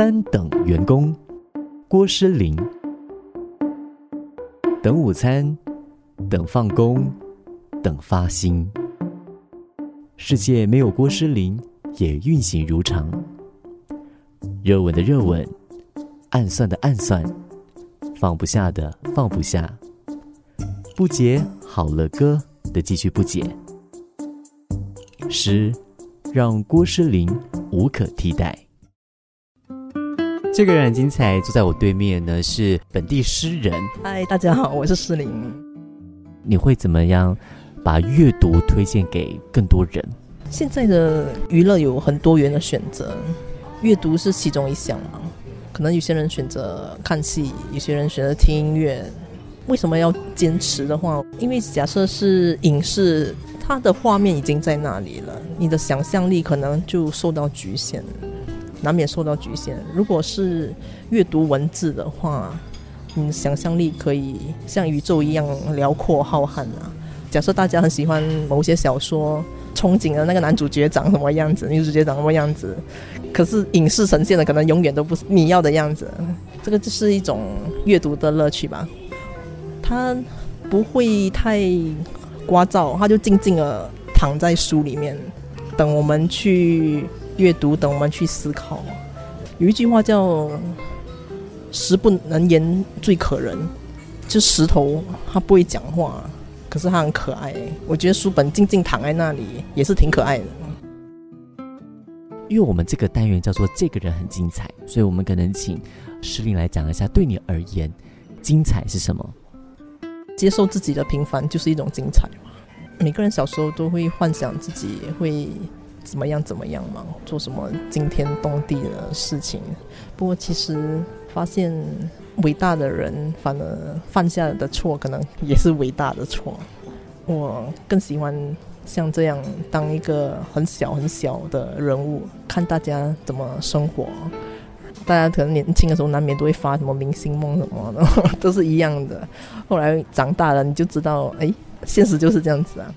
三等员工郭诗林，等午餐，等放工，等发薪。世界没有郭诗林也运行如常。热吻的热吻，暗算的暗算，放不下的放不下，不解好了歌的继续不解。诗让郭诗林无可替代。这个人很精彩，坐在我对面呢是本地诗人。嗨，大家好，我是诗玲。你会怎么样把阅读推荐给更多人？现在的娱乐有很多元的选择，阅读是其中一项嘛。可能有些人选择看戏，有些人选择听音乐。为什么要坚持的话？因为假设是影视，它的画面已经在那里了，你的想象力可能就受到局限，难免受到局限。如果是阅读文字的话，你想象力可以像宇宙一样辽阔浩瀚啊。假设大家很喜欢某些小说。憧憬的那个男主角长什么样子，女主角长什么样子，可是影视呈现的可能永远都不是你要的样子。这个就是一种阅读的乐趣吧。他不会太聒噪，他就静静的躺在书里面，等我们去阅读，等我们去思考。有一句话叫“石不能言最可人”，就石头它不会讲话。可是它很可爱，我觉得书本静静躺在那里也是挺可爱的。因为我们这个单元叫做“这个人很精彩”，所以我们可能请诗玲来讲一下，对你而言，精彩是什么？接受自己的平凡就是一种精彩嘛。每个人小时候都会幻想自己会怎么样怎么样嘛，做什么惊天动地的事情。不过其实发现。伟大的人反而犯下的错，可能也是伟大的错。我更喜欢像这样当一个很小很小的人物，看大家怎么生活。大家可能年轻的时候难免都会发什么明星梦什么的，都是一样的。后来长大了，你就知道，哎，现实就是这样子啊。